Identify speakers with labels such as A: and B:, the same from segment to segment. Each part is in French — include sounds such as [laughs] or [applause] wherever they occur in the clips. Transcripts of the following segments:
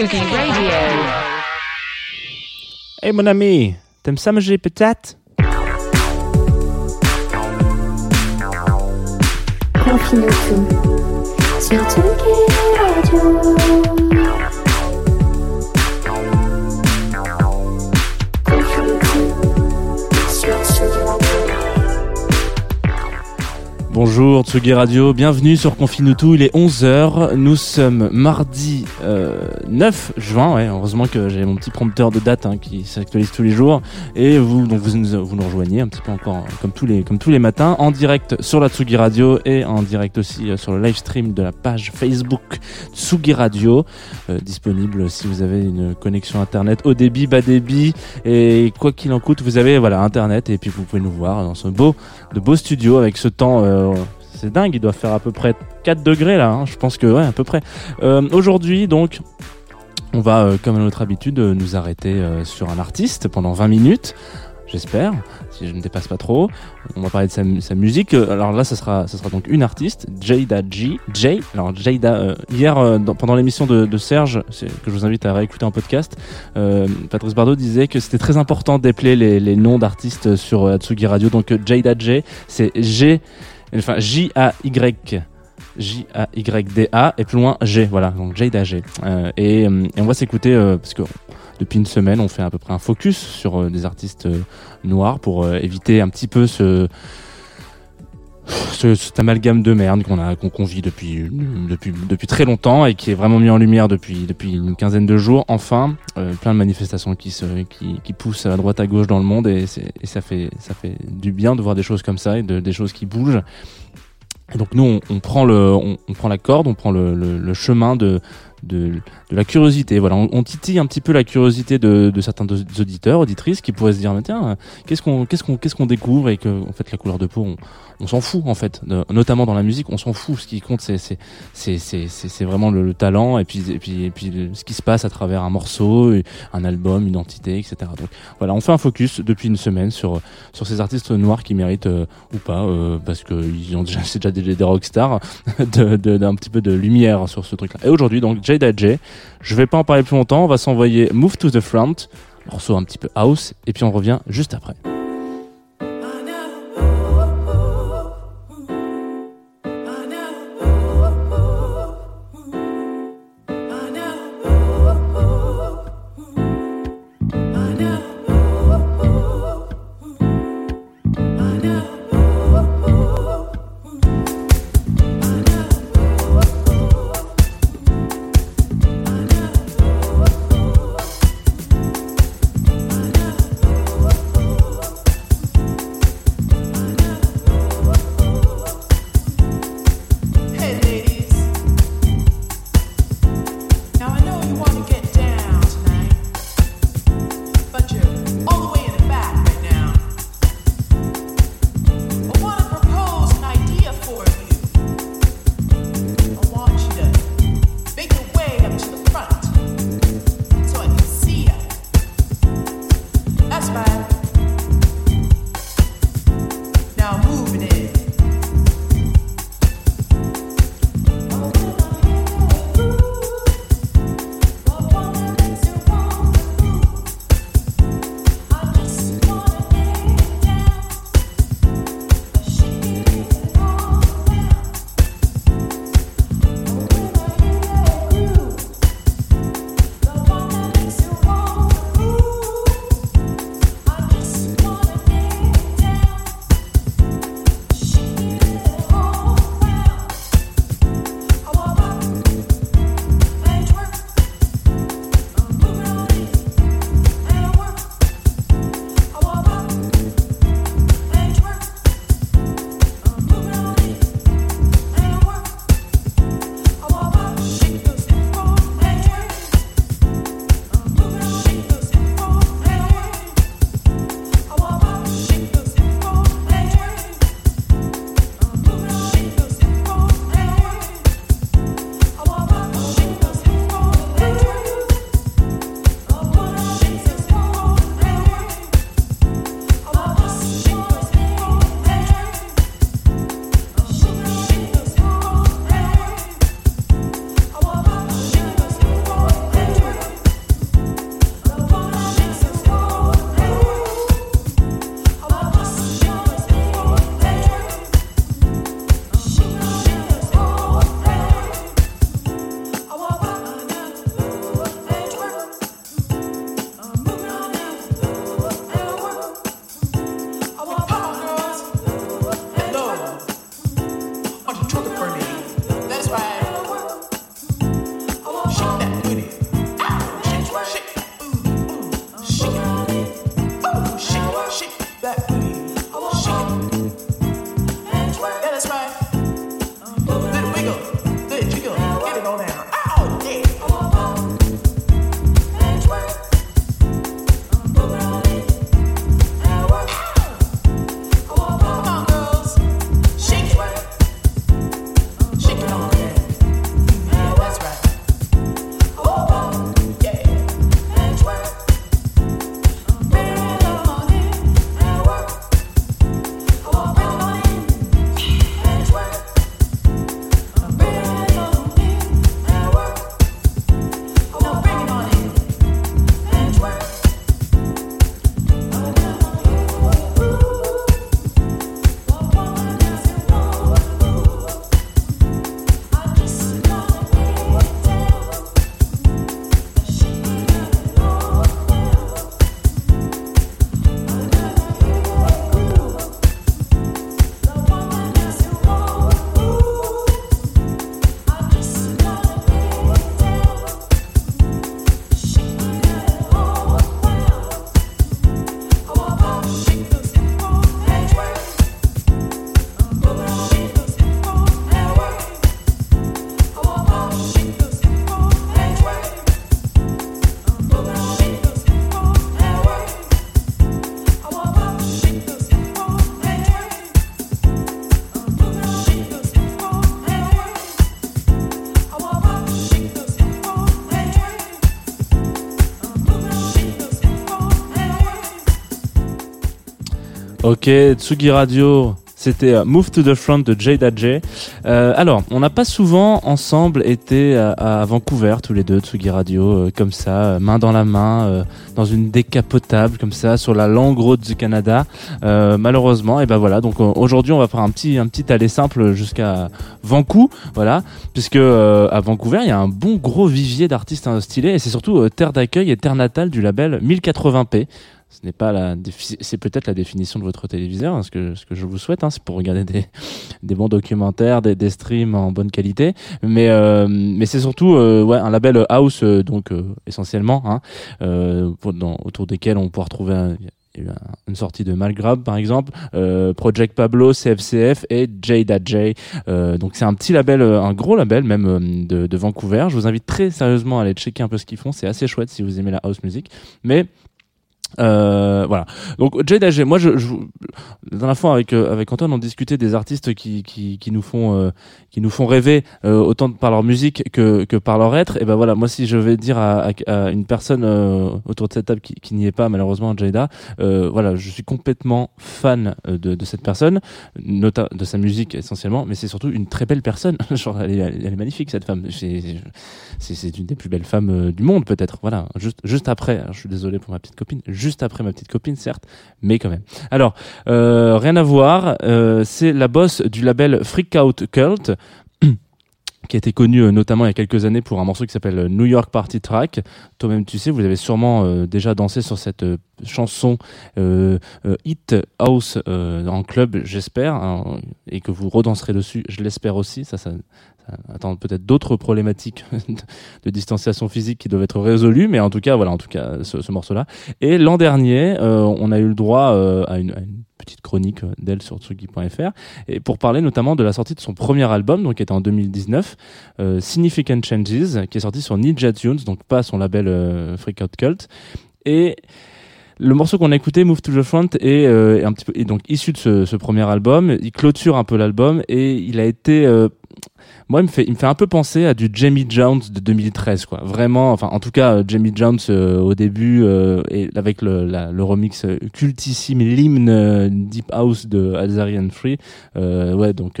A: Sugi Radio.
B: Hey mon ami, t'aimes ça manger peut-être
C: Confine tout sur Tsugi Radio.
B: Bonjour Tsugi Radio, bienvenue sur Confinutu, il est 11h, nous sommes mardi euh, 9 juin, ouais, heureusement que j'ai mon petit prompteur de date hein, qui s'actualise tous les jours, et vous, donc vous, nous- vous nous rejoignez un petit peu encore euh, comme tous, les, comme tous les matins, en direct sur la Tsugi Radio et en direct aussi euh, sur le live stream de la page Facebook Tsugi Radio, euh, disponible si vous avez une connexion internet haut débit, bas débit, et quoi qu'il en coûte, vous avez voilà internet, et puis vous pouvez nous voir dans ce beau de beaux studios avec ce temps. euh, c'est dingue, il doit faire à peu près 4 degrés là, hein, je pense que ouais, à peu près. Euh, Aujourd'hui, donc, on va, euh, comme à notre habitude, euh, nous arrêter euh, sur un artiste pendant 20 minutes, j'espère, si je ne dépasse pas trop. On va parler de sa, mu- sa musique. Euh, Alors là, ça sera, donc une artiste, Jada G. J. Alors Jada, euh, hier, euh, pendant l'émission de, Serge, que je vous invite à réécouter en podcast, euh, Patrice Bardot disait que c'était très important d'épeler les, noms d'artistes sur euh, Atsugi Radio. Donc euh, Jada J, c'est G, enfin J-A-Y. J-A-Y-D-A et plus loin G, voilà, donc Jada G. Euh, et, euh, et on va s'écouter, euh, parce que depuis une semaine, on fait à peu près un focus sur euh, des artistes noirs pour éviter un petit peu ce, ce, cet amalgame de merde qu'on a qu'on vit depuis depuis depuis très longtemps et qui est vraiment mis en lumière depuis depuis une quinzaine de jours enfin euh, plein de manifestations qui se qui, qui poussent à droite à gauche dans le monde et, et ça fait ça fait du bien de voir des choses comme ça et de, des choses qui bougent. Et donc nous on, on prend le on, prend la corde on prend le, le, le chemin de de, de la curiosité. Voilà on, on titille un petit peu la curiosité de, de certains auditeurs auditrices qui pourraient se dire mais tiens qu'est-ce qu'on qu'est-ce qu'on qu'est-ce qu'on découvre et que en fait la couleur de peau on, on s'en fout en fait. De- notamment dans la musique on s'en fout. Ce qui compte c'est c'est c'est c'est vraiment le, le talent et puis et puis et puis ce qui se passe à travers un morceau un album une identité etc donc voilà on fait un focus depuis une semaine sur sur ces artistes noirs qui méritent euh, ou pas euh, parce que ils ont déjà [laughs] c'est déjà des, des rockstars [laughs] de de- d'un petit peu de lumière sur ce truc là et aujourd'hui donc Jada J je vais pas en parler plus longtemps on va s'envoyer Move to the Front morceau un petit peu house et puis on revient juste après
C: Right.
B: Ok, Tsugi Radio. C'était euh, Move to the Front de Jada J. Euh, alors, on n'a pas souvent ensemble été à, Vancouver, tous les deux, Tsugi Radio, euh, comme ça, main dans la main, dans une décapotable, comme ça, sur la longue route du Canada. Malheureusement, et ben voilà. Donc aujourd'hui, on va faire un petit, un petit aller simple jusqu'à Vancouver, voilà, puisque à Vancouver, il y a un bon gros vivier d'artistes hein, stylés, et c'est surtout terre d'accueil et terre natale du label 1080p. Ce n'est pas la, c'est peut-être la définition de votre téléviseur, hein, ce que ce que je vous souhaite, hein, c'est pour regarder des [laughs] des bons documentaires, des, des streams en bonne qualité, mais euh, mais c'est surtout euh, ouais un label house euh, donc euh, essentiellement, hein, euh, pour- dans, autour desquels on pourra retrouver une sortie de Malgrab par exemple, euh, Project Pablo, CFCF et Jada J. Euh, donc c'est un petit label, euh, un gros label même euh, de, de Vancouver. Je vous invite très sérieusement à aller checker un peu ce qu'ils font. C'est assez chouette si vous aimez la house music. Mais euh, voilà. Donc Jada J. Moi, je, je la dernière fois avec euh, avec Antoine, on discutait des artistes qui qui, qui nous font euh, qui nous font rêver euh, autant par leur musique que que par leur être. Et ben voilà, moi si je vais dire à, à, à une personne euh, autour de cette table qui, qui n'y est pas malheureusement, Jada, voilà, je suis complètement fan de, de cette personne, nota de sa musique essentiellement, mais c'est surtout une très belle personne. [laughs] Genre, elle est, elle est magnifique cette femme. C'est c'est une des plus belles femmes du monde peut-être. Voilà, juste juste après. alors, je suis désolé pour ma petite copine. Juste après ma petite copine, certes, mais quand même. Alors, euh, rien à voir. euh, c'est la boss du label Freak Out Cult. Qui a été connu euh, notamment il y a quelques années pour un morceau qui s'appelle euh, New York Party Track. Toi-même, tu sais, vous avez sûrement euh, déjà dansé sur cette chanson Hit House en club, j'espère, hein, et que vous redanserez dessus, je l'espère aussi. Ça, ça, attend peut-être d'autres problématiques [laughs] de, distanciation physique qui doivent être résolues, mais en tout cas, voilà, en tout cas, ce, ce morceau-là. Et l'an dernier, on a eu le droit à une chronique euh, d'elle sur tsugi.fr et pour parler notamment de la sortie de son premier album donc qui était en 2019 euh, Significant Changes qui est sorti sur Ninja Tunes donc pas son label euh, Freak Out Cult et le morceau qu'on a écouté, Move to the Front, est, euh, un petit peu est donc issu de ce, ce premier album. Il clôture un peu l'album et il a été euh, moi, il me fait, il me fait un peu penser à du Jamie Jones de 2013, quoi. Vraiment, enfin, en tout cas, euh, Jamie Jones euh, au début euh, et avec le, le remix euh, cultissime, l'hymne euh, Deep House de Azarian Free. Euh, ouais, donc.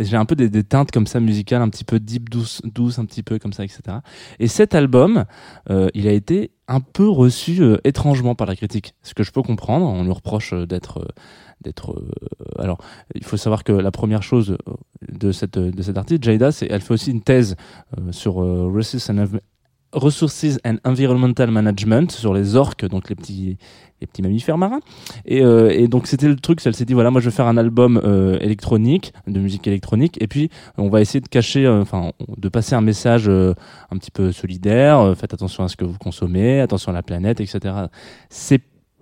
B: J'ai un peu des, teintes comme ça musicales, un petit peu deep, douce, douce, un petit peu comme ça, etc. Et cet album, euh, il a été un peu reçu euh, étrangement par la critique. Ce que je peux comprendre, on lui reproche euh, d'être, d'être. alors, il faut savoir que la première chose de cette de cet artiste, Jada, c'est elle fait aussi une thèse sur euh, Resources and Environmental Management sur les orques, donc les petits les petits mammifères marins. Et, euh, et donc c'était le truc, elle s'est dit voilà, moi je vais faire un album euh, électronique, de musique électronique, et puis on va essayer de cacher, euh, enfin de passer un message euh, un petit peu solidaire. euh, faites attention à ce que vous consommez, attention à la planète, etc.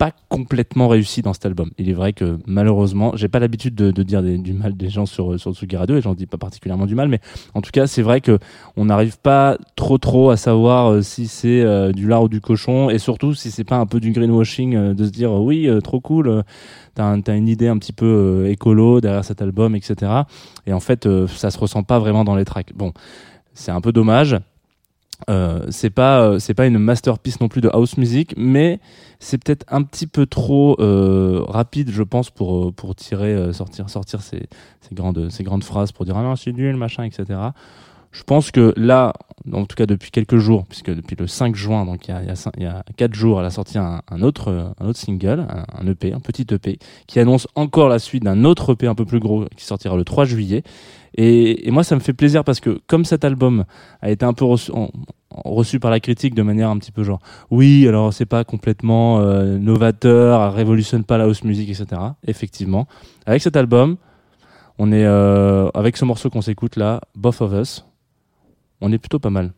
B: pas complètement réussi dans cet album. Il est vrai que malheureusement, j'ai pas l'habitude de, de dire du mal des gens sur sur Tsugi Radio et j'en dis pas particulièrement du mal, mais en tout cas c'est vrai que on n'arrive pas trop trop à savoir euh, si c'est euh, du lard ou du cochon et surtout si c'est pas un peu du greenwashing euh, de se dire oui trop cool, t'as un- une idée un petit peu écolo derrière cet album, etc. Et en fait ça se ressent pas vraiment dans les tracks. Bon, c'est un peu dommage. Euh, c'est pas euh, c'est pas une masterpiece non plus de house music, mais c'est peut-être un petit peu trop euh, rapide, je pense, pour euh, pour tirer euh, sortir sortir ces, ces grandes ces grandes phrases pour dire ah non c'est nul machin etc. Je pense que là, en tout cas depuis quelques jours, puisque depuis le 5 juin, donc il y a, il y a, cin- il y a 4 jours, elle a sorti un, un autre, un autre single, un, un EP, un petit EP, qui annonce encore la suite d'un autre EP un peu plus gros qui sortira le 3 juillet. Et, moi, ça me fait plaisir parce que comme cet album a été un peu reçu, par la critique de manière un petit peu genre, oui, alors c'est pas complètement euh, novateur, révolutionne pas la house music, etc. Effectivement, avec cet album, on est euh, avec ce morceau qu'on s'écoute là, Both of Us, on est plutôt pas mal.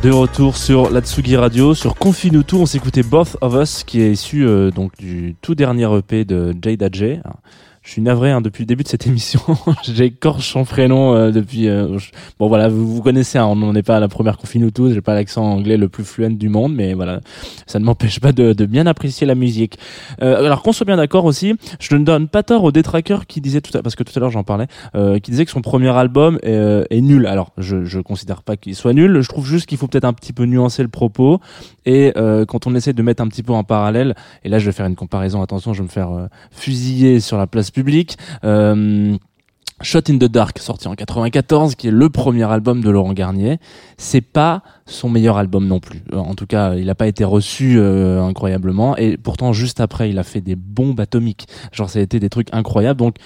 B: De retour sur la Tsugi Radio, sur Confinutu, on s'écoutait Both of Us, qui est issu euh, donc du tout dernier EP de Jada J. Je suis navré hein, depuis le début de cette [laughs] émission. J'écorche son prénom euh, depuis. euh, Bon voilà, vous, vous connaissez, hein, on n'en est pas à la première Confinutu. J'ai pas l'accent anglais le plus fluent du monde, mais voilà, ça ne m'empêche pas de, de bien apprécier la musique. Euh, alors qu'on soit bien d'accord aussi, je ne donne pas tort aux détraqueurs qui disaient tout à parce que tout à l'heure j'en parlais, euh, qui disaient que son premier album est, euh, est nul. Alors je je considère pas qu'il soit nul. Je trouve juste qu'il faut peut-être un petit peu nuancer le propos et euh, quand on essaie de mettre un petit peu en parallèle. Et là je vais faire une comparaison. Attention, je vais me faire fusiller sur la place publique. Euh, Shot in the Dark, sorti en 94, qui est le premier album de Laurent Garnier, c'est pas son meilleur album non plus. Euh, En tout cas, il n'a pas été reçu euh, incroyablement. Et pourtant, juste après, il a fait des bombes atomiques. Genre, ça a été des trucs incroyables. Donc,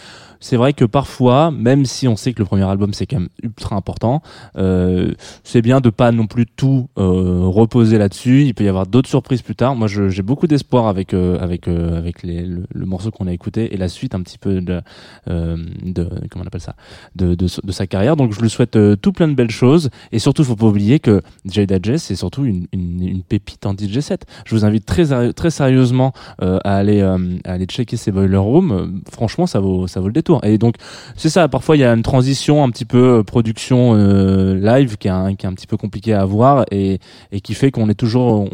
B: c'est vrai que parfois, même si on sait que le premier album c'est quand même ultra important, euh, c'est bien de pas non plus tout euh, reposer là-dessus. Il peut y avoir d'autres surprises plus tard. Moi, j'ai beaucoup d'espoir avec euh, avec euh, avec les, le, le morceau qu'on a écouté et la suite un petit peu de, de comment on appelle ça, de, sa carrière. Donc, je lui souhaite euh, tout plein de belles choses et surtout, faut pas oublier que Jada Jess c'est surtout une, pépite en DJ set. Je vous invite très très sérieusement euh, à aller euh, à aller checker ces boiler rooms. Euh, franchement, ça vaut le détour. Et donc c'est ça. Parfois, il y a une transition un petit peu production live qui est un, petit peu compliqué à avoir et qui fait qu'on est toujours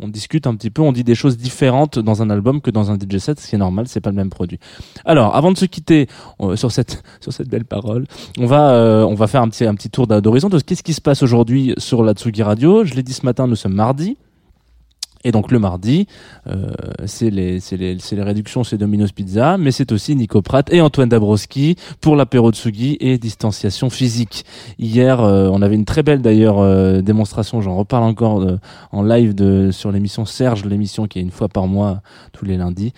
B: on discute un petit peu, on dit des choses différentes dans un album que dans un DJ set, ce qui est normal, c'est pas le même produit. Alors, avant de se quitter euh, sur cette [laughs] sur cette belle parole, on va euh, on va faire un petit un petit tour d'horizon de qu'est-ce qui se passe aujourd'hui sur la Tsugi Radio. Je l'ai dit ce matin, nous sommes mardi. Et donc le mardi, euh, c'est les, les, les réductions, c'est Domino's Pizza, mais c'est aussi Nico Pratt et Antoine Dabrowski pour l'apéro de Sugi et distanciation physique. Hier, euh, on avait une très belle d'ailleurs euh, démonstration, j'en reparle encore de- en live de, sur l'émission Serge, l'émission qui est une fois par mois, tous les lundis,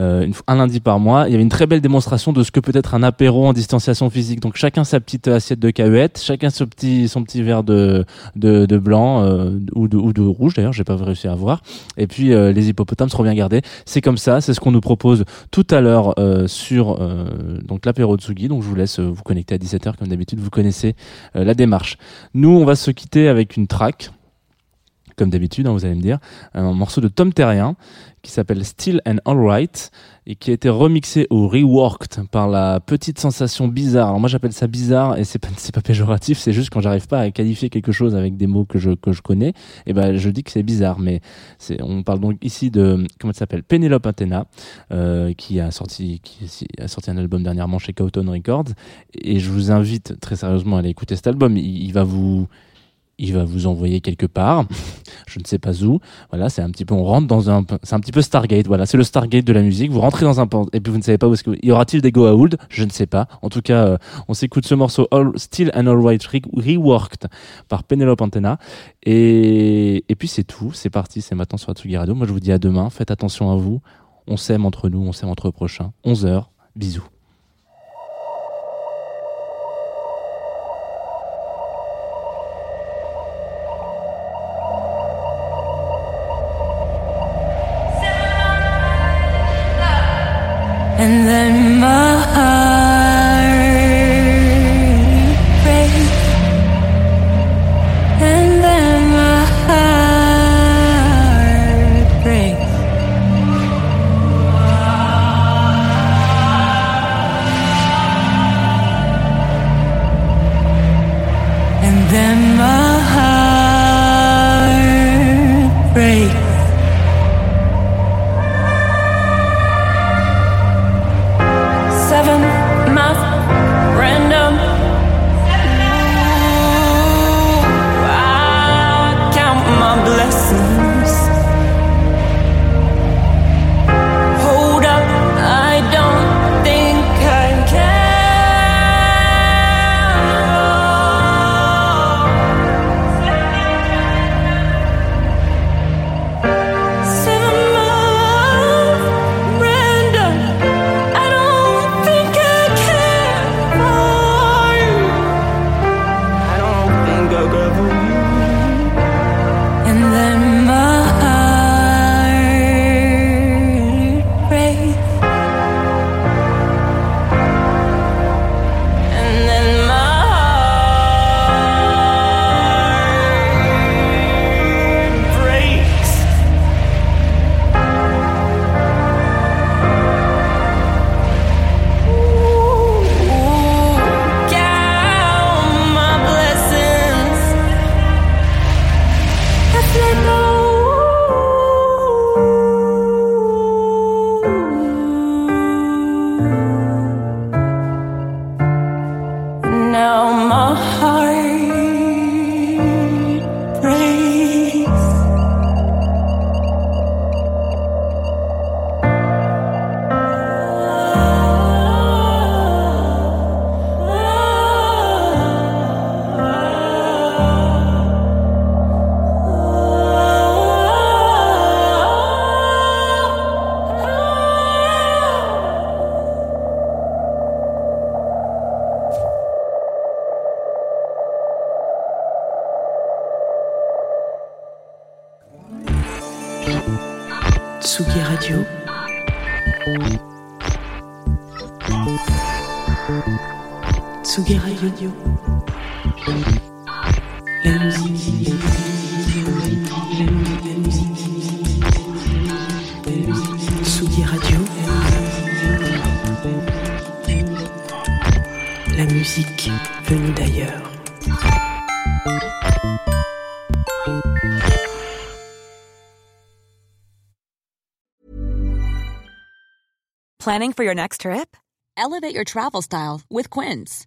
B: euh, un lundi par mois. Il y avait une très belle démonstration de ce que peut être un apéro en distanciation physique. Donc chacun sa petite assiette de cahuètes, chacun son petit, son petit verre de, de, de blanc euh, ou, de, ou de rouge d'ailleurs, j'ai pas réussi à voir. Et puis euh, les hippopotames seront bien gardés. C'est comme ça, c'est ce qu'on nous propose tout à l'heure euh, sur euh, donc l'apéro Tsugi. Donc je vous laisse vous connecter à 17h comme d'habitude, vous connaissez la démarche. Nous, on va se quitter avec une track comme d'habitude, hein, vous allez me dire, un morceau de Tom Terrien qui s'appelle Still and Alright et qui a été remixé ou reworked par la petite sensation bizarre. Alors moi j'appelle ça bizarre et c'est pas [laughs] pas péjoratif, c'est juste quand j'arrive pas à qualifier quelque chose avec des mots que je que je connais, et ben je dis que c'est bizarre. Mais on parle donc ici de comment elle s'appelle? Penelope Athena euh, qui a sorti qui a sorti un album dernièrement chez Cowton Records et je vous invite très sérieusement à aller écouter cet album. Il va vous il va vous envoyer quelque part, [laughs] je ne sais pas où. Voilà, c'est un petit peu, on rentre dans un, c'est un petit peu Stargate. Voilà, c'est le Stargate de la musique. Vous rentrez dans un et puis vous ne savez pas où est-ce que, y aura-t-il des Go Aould Je ne sais pas. En tout cas, euh, on s'écoute ce morceau All, Still and Alright re- reworked par Penelope Antenna. Et, et puis c'est tout. C'est parti. C'est maintenant sur Atsugi Radio. Moi, je vous dis à demain. Faites attention à vous. On s'aime entre nous. On s'aime entre prochains. 11 h Bisous.
D: And then my heart breaks. And then my heart breaks. And then
E: Radio. La musique. La musique. Radio. La musique venue d'ailleurs.
F: Planning for your next trip? Elevate your travel style with Quince.